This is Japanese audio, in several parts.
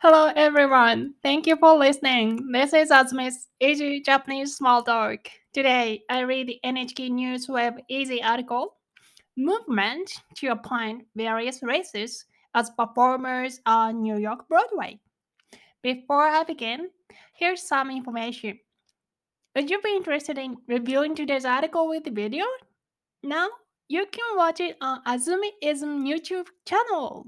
Hello everyone. Thank you for listening. This is Azumi's Easy Japanese Small Talk. Today I read the NHK News Web Easy article Movement to appoint various races as performers on New York Broadway. Before I begin, here's some information. Would you be interested in reviewing today's article with the video? Now you can watch it on Azumiism YouTube channel.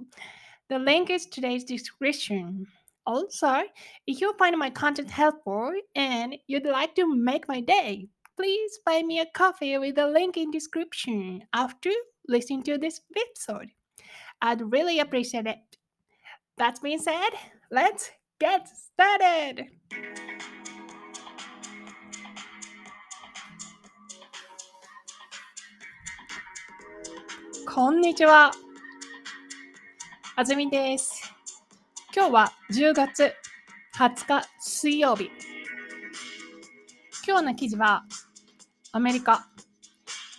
The link is today's description. Also, if you find my content helpful and you'd like to make my day, please buy me a coffee with the link in description after listening to this episode. I'd really appreciate it. That being said, let's get started. Konnichiwa. あずみです。今日は10月20日水曜日。今日の記事はアメリカ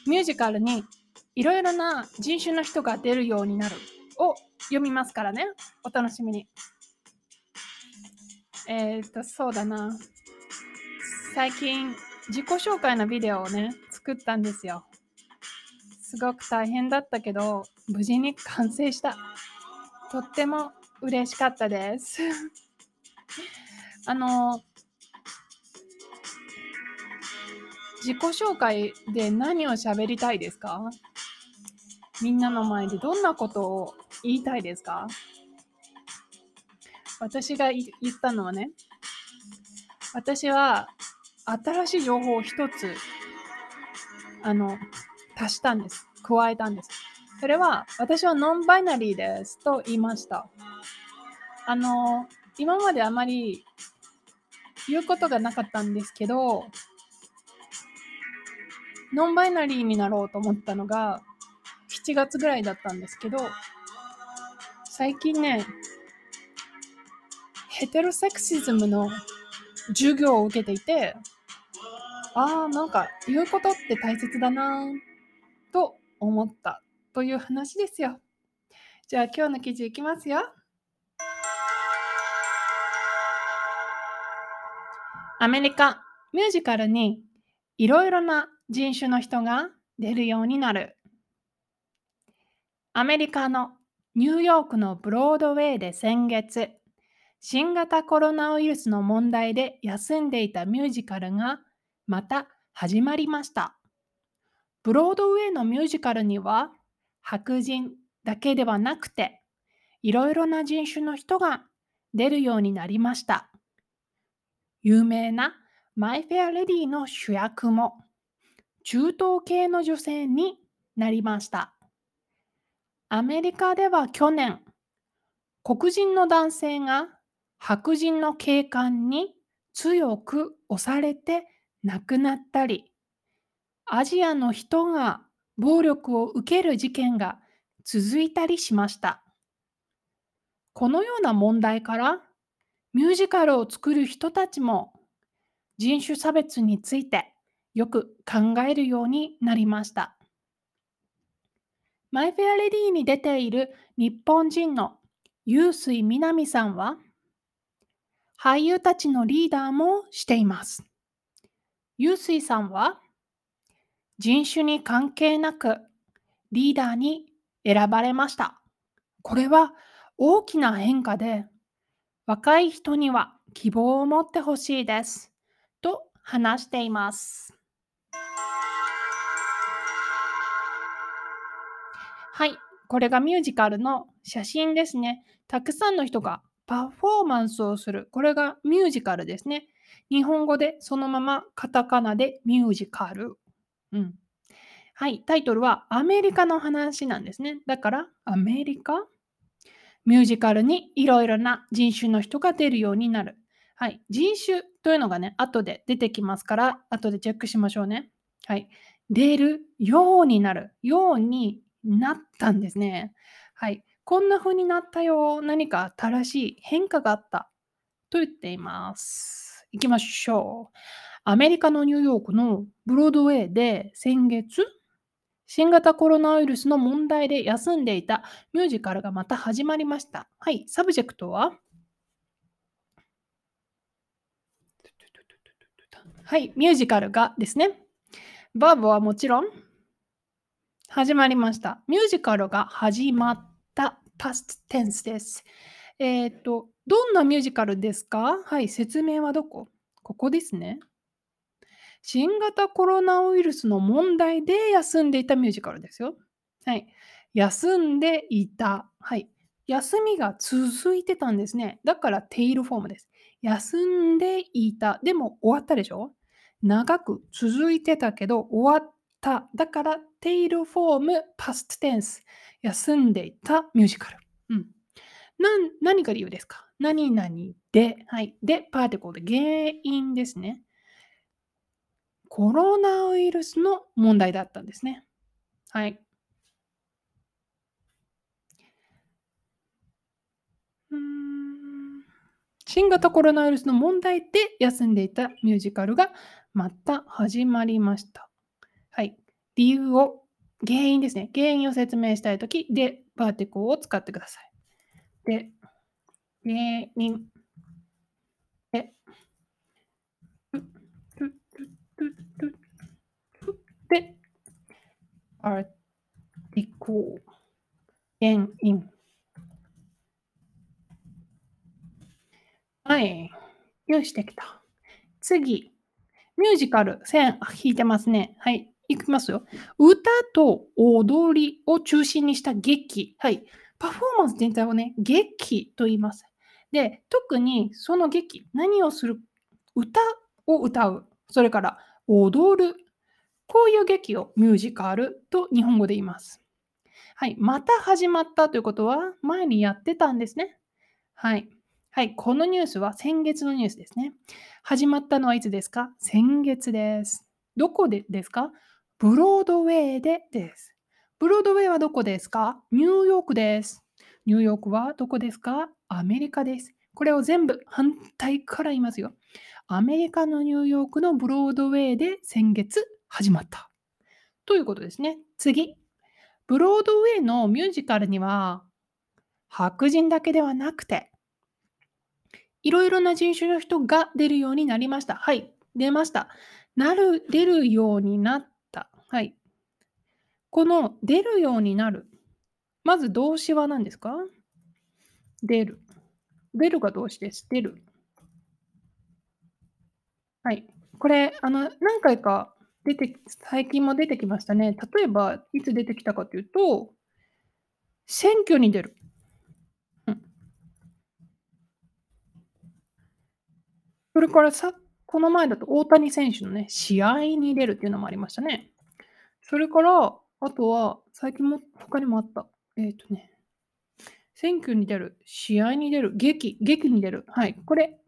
ミュージカルにいろいろな人種の人が出るようになるを読みますからね。お楽しみに。えっ、と、そうだな。最近自己紹介のビデオをね、作ったんですよ。すごく大変だったけど、無事に完成した。とっても嬉しかったです。あの、自己紹介で何を喋りたいですか？みんなの前でどんなことを言いたいですか？私が言ったのはね、私は新しい情報を一つ、あの、足したんです。加えたんです。それは、私はノンバイナリーですと言いました。あの、今まであまり言うことがなかったんですけど、ノンバイナリーになろうと思ったのが7月ぐらいだったんですけど、最近ね、ヘテロセクシズムの授業を受けていて、ああ、なんか言うことって大切だなと思ったという話ですよ。じゃあ今日の記事いきますよ。アメリカミュージカルにいろいろな人種の人が出るようになる。アメリカのニューヨークのブロードウェイで先月、新型コロナウイルスの問題で休んでいたミュージカルがまた始まりました。ブロードウェイのミュージカルには白人だけではなくていろいろな人種の人が出るようになりました。有名なマイ・フェア・レディの主役も中東系の女性になりました。アメリカでは去年、黒人の男性が白人の警官に強く押されて亡くなったり、アジアの人が暴力を受ける事件が続いたりしました。このような問題からミュージカルを作る人たちも人種差別についてよく考えるようになりました。マイ・フェア・レディーに出ている日本人の臼水みなみさんは俳優たちのリーダーもしています。臼水さんは人種に関係なくリーダーに選ばれました。これは大きな変化で若い人には希望を持ってほしいです。と話しています。はい、これがミュージカルの写真ですね。たくさんの人がパフォーマンスをする。これがミュージカルですね。日本語でそのままカタカナでミュージカル。うん。はい、タイトルはアメリカの話なんですね。だからアメリカミュージカルにいろいろな人種の人が出るようになる。はい、人種というのがね、後で出てきますから、後でチェックしましょうね。はい、出るようになる。ようになったんですね。はい、こんな風になったよ。何か新しい変化があった。と言っています。行きましょう。アメリカのニューヨークのブロードウェイで先月、新型コロナウイルスの問題で休んでいたミュージカルがまた始まりました。はい、 subject は？はい、ミュージカルがですね。バーブはもちろん始まりました。ミュージカルが始まった past tense です。えっ、と、どんなミュージカルですか？はい、説明はどこ？ここですね。新型コロナウイルスの問題で休んでいたミュージカルですよ。はい。休んでいた。はい。休みが続いてたんですね。だからテイルフォームです。休んでいた。でも終わったでしょ？長く続いてたけど終わった。だからテイルフォームパストテンス。休んでいたミュージカル。うん。何が理由ですか？何々で。はい。で、パーティコルで原因ですね。コロナウイルスの問題だったんですね。はい。うん新型コロナウイルスの問題で休んでいたミュージカルがまた始まりました。はい。理由を、原因ですね。原因を説明したいとき、で、パーティコを使ってください。で、原因。で、で、パーティコル。原因。はい。よし、できた。次。ミュージカル、線引いてますね。はい。いきますよ。歌と踊りを中心にした劇。はい。パフォーマンス全体をね、劇と言います。で、特にその劇、何をする歌を歌う。それから踊る。こういう劇をミュージカルと日本語で言います。はい。また始まったということは、前にやってたんですね。はい。はい。このニュースは先月のニュースですね。始まったのはいつですか？先月です。どこでですか？ブロードウェイでです。ブロードウェイはどこですか？ニューヨークです。ニューヨークはどこですか？アメリカです。これを全部反対から言いますよ。アメリカのニューヨークのブロードウェイで先月始まった。ということですね。次。ブロードウェイのミュージカルには白人だけではなくていろいろな人種の人が出るようになりました。はい。出ました。なる、出るようになった。はい。この出るようになる。まず動詞は何ですか？出る。出るが動詞です。出る。はい。これ、あの、何回か出て、最近も出てきましたね。例えば、いつ出てきたかというと、選挙に出る。うん。それからさ、この前だと大谷選手のね、試合に出るっていうのもありましたね。それから、あとは、最近も他にもあった。えっ、とね、選挙に出る、試合に出る、劇、劇に出る。はい。これ、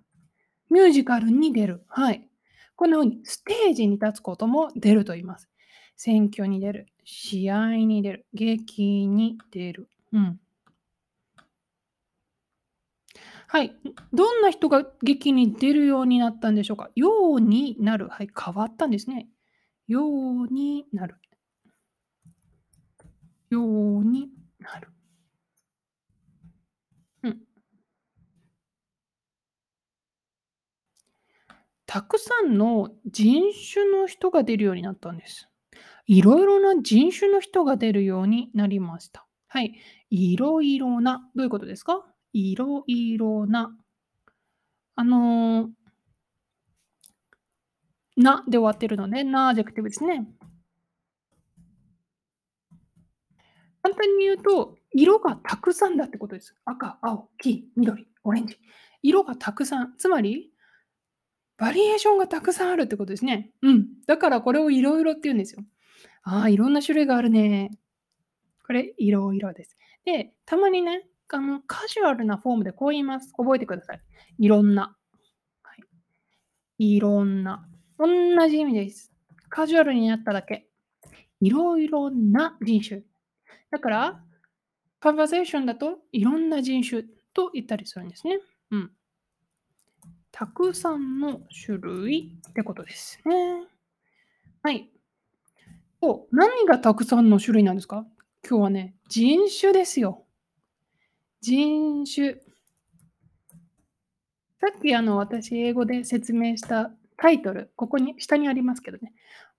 ミュージカルに出る。はい。このようにステージに立つことも出ると言います。選挙に出る、試合に出る、劇に出る。うん。はい。どんな人が劇に出るようになったんでしょうか？ようになる。はい。変わったんですね。ようになる。ようになる。たくさんの人種の人が出るようになったんです。いろいろな人種の人が出るようになりました。はい。いろいろな。どういうことですか？いろいろな。あのーなで終わってるので、な adjective ですね。簡単に言うと、色がたくさんだってことです。赤、青、黄、緑、オレンジ。色がたくさん。つまり、バリエーションがたくさんあるってことですね。うん。だからこれをいろいろって言うんですよ。ああ、いろんな種類があるね。これ、いろいろです。で、たまにね、あのカジュアルなフォームでこう言います。覚えてください。いろんな。はい、いろんな。同じ意味です。カジュアルになっただけ。いろいろな人種。だから、カンバセーションだといろんな人種と言ったりするんですね。うん。たくさんの種類ってことですね。はい。お、何がたくさんの種類なんですか？今日はね、人種ですよ。人種。さっきあの私英語で説明したタイトル、ここに下にありますけどね。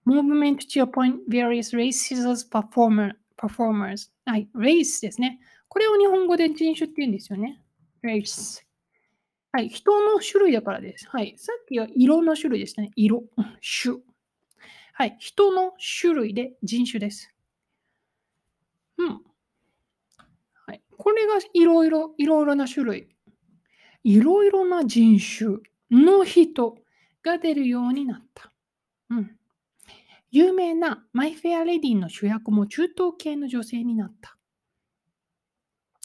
Movement to appoint various races as performer, performers. はい、race ですね。これを日本語で人種って言うんですよね。race。はい、人の種類だからです。はい、さっきは色の種類でしたね。色、種。はい、人の種類で人種です。うん。はい、これがいろいろ、いろいろな種類。いろいろな人種の人が出るようになった。うん。有名なマイ・フェア・レディの主役も中東系の女性になった。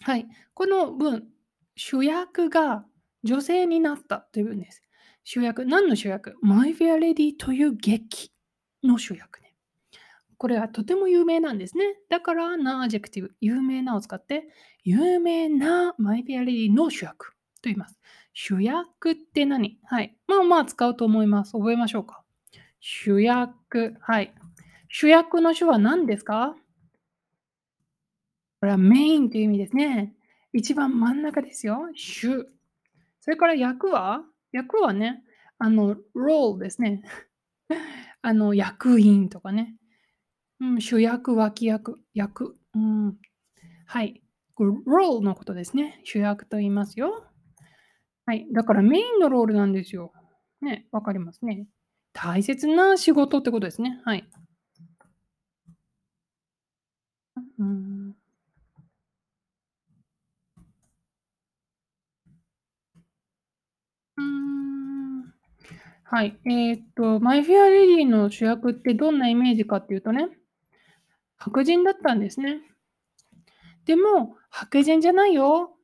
はい。この文、主役が女性になったという文です。主役、何の主役？マイ・フェア・レディという劇の主役ね。これはとても有名なんですね。だからな adjective、有名なを使って、有名なマイ・フェア・レディの主役と言います。主役って何？はい。まあまあ使うと思います。覚えましょうか。主役。はい。主役の主は何ですか？これはメインという意味ですね。一番真ん中ですよ。主。それから役は？役はね、あの、ロールですね。あの、役員とかね。うん、主役、脇役、役。うん、はい。ロールのことですね。主役と言いますよ。はい。だからメインのロールなんですよ。ね、わかりますね。大切な仕事ってことですね。はい。うん。うーはい。えーっと、マイ・フェア・レディの主役ってどんなイメージかっていうとね、白人だったんですね。でも、白人じゃないよ。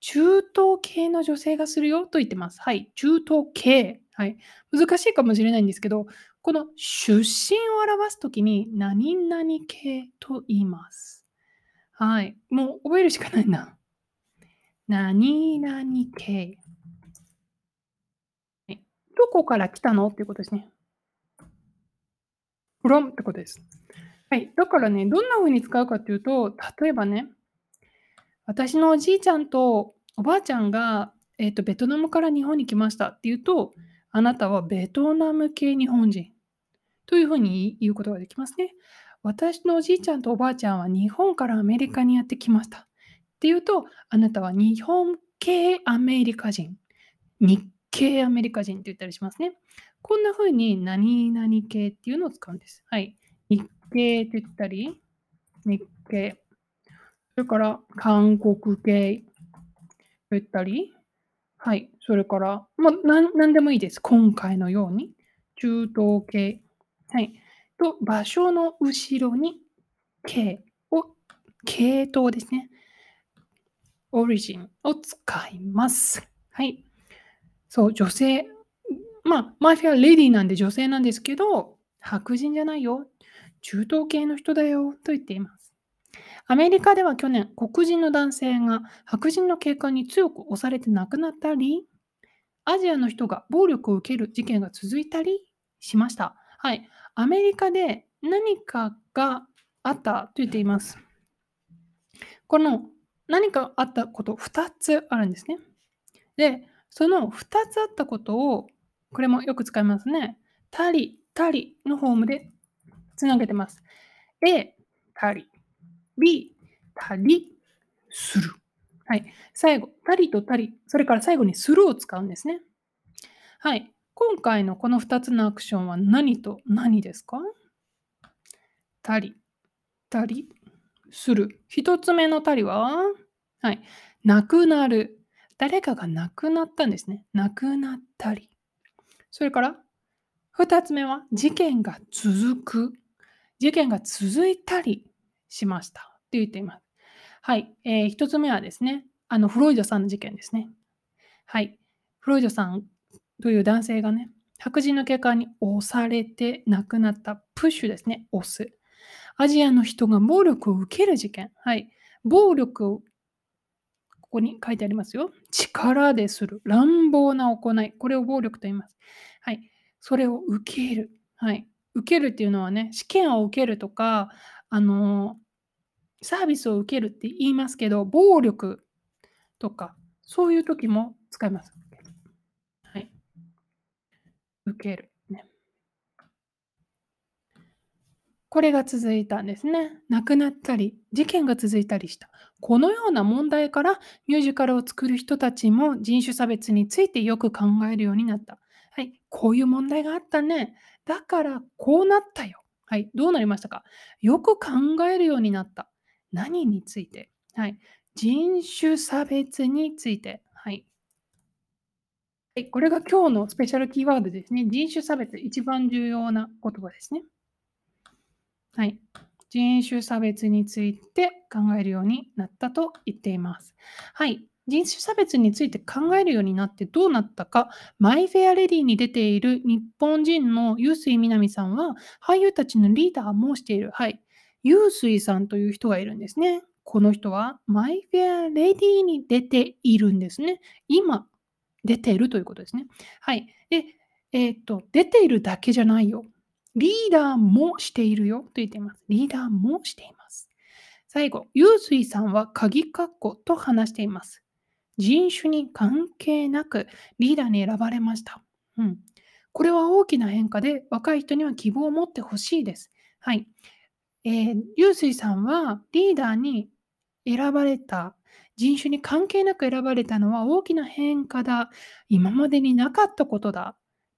中東系の女性がするよと言ってます。はい。中東系。はい。難しいかもしれないんですけど、この出身を表すときに何々系と言います。はい。もう覚えるしかないな。何々系。どこから来たの？っていうことですね。from ってことです。はい。だからね、どんな風に使うかっていうと、例えばね、私のおじいちゃんとおばあちゃんが、えーと、ベトナムから日本に来ましたっていうと、あなたはベトナム系日本人というふうに言うことができますね。私のおじいちゃんとおばあちゃんは日本からアメリカにやってきました。っていうと、あなたは日本系アメリカ人、日系アメリカ人って言ったりしますね。こんなふうに何々系っていうのを使うんです。はい。日系って言ったり、日系。それから韓国系と言ったり、はい。それから、もう何何でもいいです。今回のように。中東系。はい。と、場所の後ろに系を、系統ですね。オリジンを使います。はい。そう、女性。まあ、マフィアレディーなんで女性なんですけど、白人じゃないよ。中東系の人だよ。と言っています。アメリカでは去年、黒人の男性が白人の警官に強く押されて亡くなったり、アジアの人が暴力を受ける事件が続いたりしました。はい。アメリカで何かがあったと言っています。この何かあったこと2つあるんですね。で、その2つあったことを、これもよく使いますね。たり、たりのフォームでつなげてます。A、たり。り、たり、する。はい。最後、たりとたり、それから最後にするを使うんですね。はい。今回のこの2つのアクションは何と何ですか？たり、たり、する。1つ目のたりは、はい。亡くなる。誰かが亡くなったんですね。亡くなったり。それから、2つ目は、事件が続く。事件が続いたりしました。って言っています。はい。えー、1つ目はですね、あの、フロイドさんの事件ですね。はい。フロイドさんという男性がね、白人の警官に押されて亡くなったプッシュですね、押す。アジアの人が暴力を受ける事件。はい。暴力を、ここに書いてありますよ。力でする。乱暴な行い。これを暴力と言います。はい。それを受ける。はい。受けるっていうのはね、試験を受けるとか、あのサービスを受けるって言いますけど、暴力とか、そういう時も使います。はい。受ける。ね、これが続いたんですね。亡くなったり、事件が続いたりした。このような問題からミュージカルを作る人たちも人種差別についてよく考えるようになった。はい、こういう問題があったね。だからこうなったよ。はい、どうなりましたか？よく考えるようになった。何について？はい、人種差別について。はい。これが今日のスペシャルキーワードですね。人種差別、一番重要な言葉ですね。はい。人種差別について考えるようになったと言っています。はい。人種差別について考えるようになってどうなったか、マイ・フェア・レディに出ている日本人のユースイ・ミナミさんは、俳優たちのリーダーもしている。はい。ユースイさんという人がいるんですね。この人はマイ・フェア・レディに出ているんですね。今、出ているということですね。はい。で、えっ、と、出ているだけじゃないよ。リーダーもしているよと言っています。リーダーもしています。最後、ユースイさんは鍵括弧と話しています。人種に関係なくリーダーに選ばれました。うん。これは大きな変化で若い人には希望を持ってほしいです。はい。えー、ユースイさんはリーダーに選ばれた人種に関係なく選ばれたのは大きな変化だ。今までになかったことだ。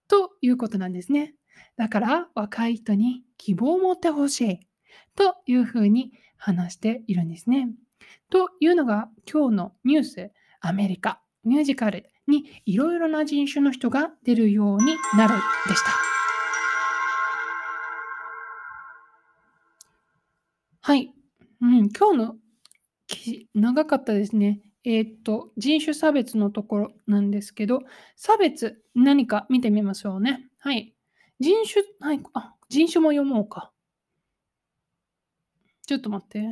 ということなんですね。だから若い人に希望を持ってほしいというふうに話しているんですね。というのが今日のニュース、アメリカ、ミュージカルにいろいろな人種の人が出るようになるでした。はい。うん、今日の記事長かったですね。えー、っと、人種差別のところなんですけど、差別、何か見てみましょうね。はい。人種、はい、あ、人種も読もうか。ちょっと待って。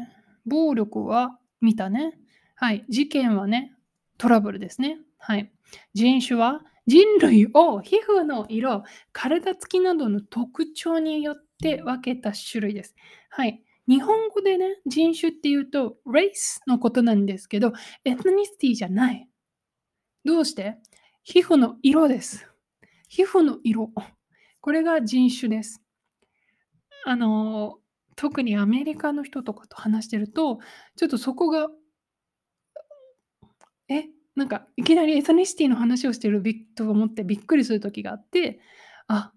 暴力は見たね。はい。事件はね、トラブルですね。はい。人種は人類を皮膚の色、体つきなどの特徴によって分けた種類です。はい。日本語でね、人種っていうと、レースのことなんですけど、エスニシティじゃない。どうして？皮膚の色です。皮膚の色。これが人種です。あの、特にアメリカの人とかと話してると、ちょっとそこが、え、なんかいきなりエスニシティの話をしてると思ってびっくりする時があって、あ、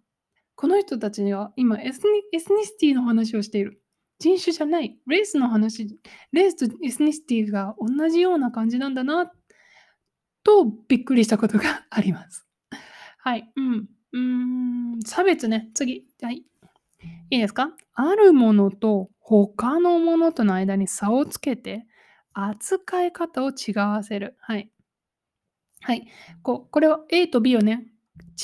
この人たちには今エスニエスニシティの話をしている。人種じゃない。レースの話、レースとエスニシティが同じような感じなんだな、とびっくりしたことがあります。はい。うん。うーん、差別ね。次。はい。いいですか？あるものと他のものとの間に差をつけて、扱い方を違わせる。はい。はい。ここれは A と B をね、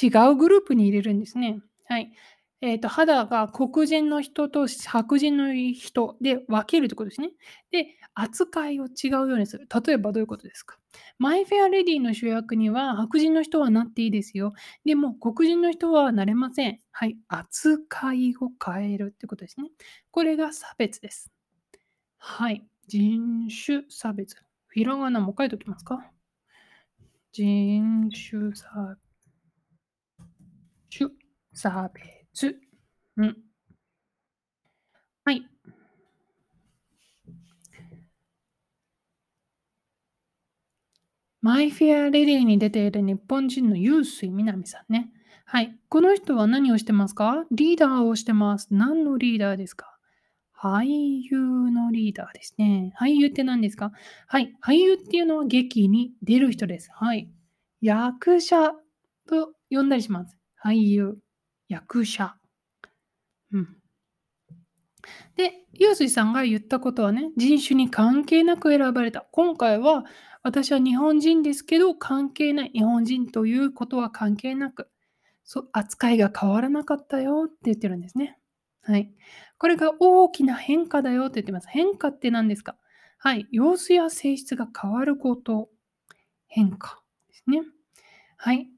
違うグループに入れるんですね。はい。えーと、肌が黒人の人と白人の人で分けるということですね。で、扱いを違うようにする。例えばどういうことですか？マイ・フェア・レディの主役には白人の人はなっていいですよ。でも黒人の人はなれません。はい。扱いを変えるってことですね。これが差別です。はい。人種差別。フィラガナも書いておきますか？人種差種差別。つ。ん。はい。マイ・フェア・レディに出ている日本人のユースイ・ミナミさんね。はい。この人は何をしてますか？リーダーをしてます。何のリーダーですか？俳優のリーダーですね。俳優って何ですか？はい。俳優っていうのは劇に出る人です。はい。役者と呼んだりします。俳優。役者。うん。で、ユースイさんが言ったことはね、人種に関係なく選ばれた。今回は私は日本人ですけど関係ない。日本人ということは関係なく、そ扱いが変わらなかったよって言ってるんですね。はい。これが大きな変化だよって言ってます。変化って何ですか？はい。様子や性質が変わること。変化ですね。はい。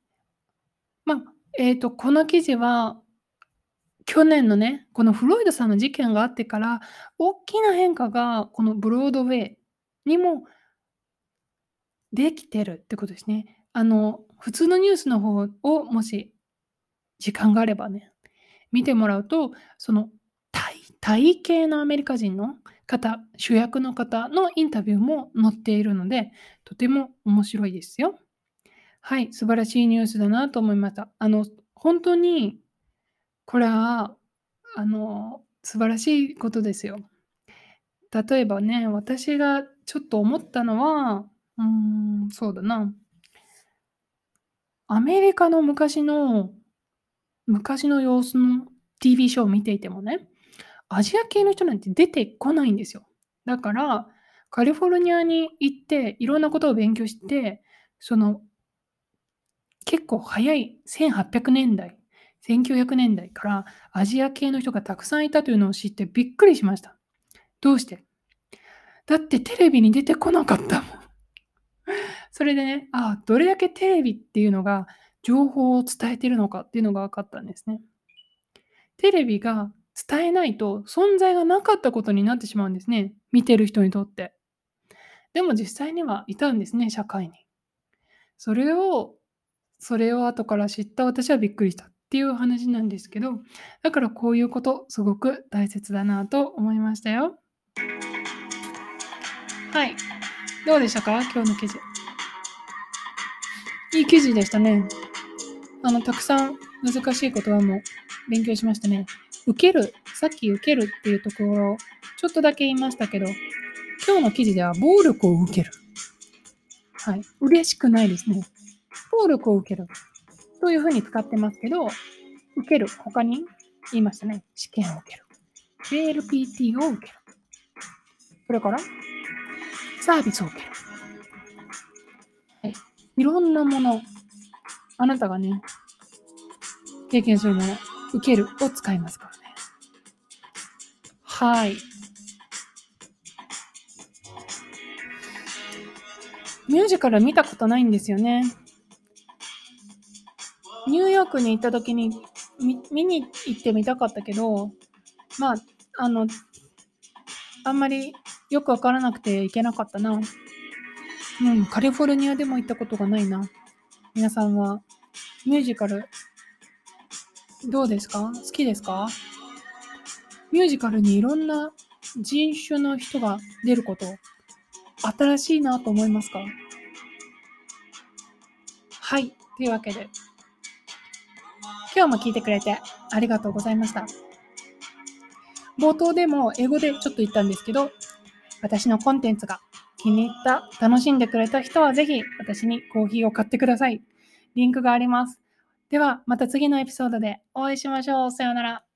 まあ、えっ、と、この記事は、去年のね、このフロイドさんの事件があってから、大きな変化がこのブロードウェイにもできてるってことですね。あの、普通のニュースの方をもし時間があればね、見てもらうと、その体体系のアメリカ人の方、主役の方のインタビューも載っているので、とても面白いですよ。はい、素晴らしいニュースだなと思いました。あの、本当に、これは、あの、素晴らしいことですよ。例えばね、私がちょっと思ったのは、うーん、そうだな。アメリカの昔の昔の様子の TV ショーを見ていてもね、アジア系の人なんて出てこないんですよ。だから、カリフォルニアに行っていろんなことを勉強して、その結構早い1800年代、1900年代からアジア系の人がたくさんいたというのを知ってびっくりしました。どうして？だってテレビに出てこなかったもん。それでね、ああ、どれだけテレビっていうのが情報を伝えてるのかっていうのが分かったんですね。テレビが伝えないと存在がなかったことになってしまうんですね。見てる人にとって。でも実際にはいたんですね、社会に。それを、それを後から知った私はびっくりしたっていう話なんですけど、だからこういうことすごく大切だなと思いましたよ。はい。どうでしたか？今日の記事。いい記事でしたね。あの、たくさん難しい言葉も勉強しましたね。受ける、さっき受けるっていうところを、ちょっとだけ言いましたけど、今日の記事では暴力を受ける。はい。嬉しくないですね。暴力を受ける。というふうに使ってますけど、受ける。他に言いましたね。試験を受ける。JLPT を受ける。それから、サービスを受ける。はい。いろんなもの。あなたがね、経験するもの、受けるを使いますからね。はい。ミュージカル見たことないんですよね。ニューヨークに行った時に見に行ってみたかったけど、まあ、あの、あんまりよくわからなくて行けなかったな。うん、カリフォルニアでも行ったことがないな。皆さんはミュージカルどうですか？好きですか？ミュージカルにいろんな人種の人が出ること、新しいなと思いますか？はい。というわけで、今日も聞いてくれてありがとうございました。冒頭でも英語でちょっと言ったんですけど、私のコンテンツが気に入った、楽しんでくれた人はぜひ私にコーヒーを買ってください。リンクがあります。では、また次のエピソードでお会いしましょう。さようなら。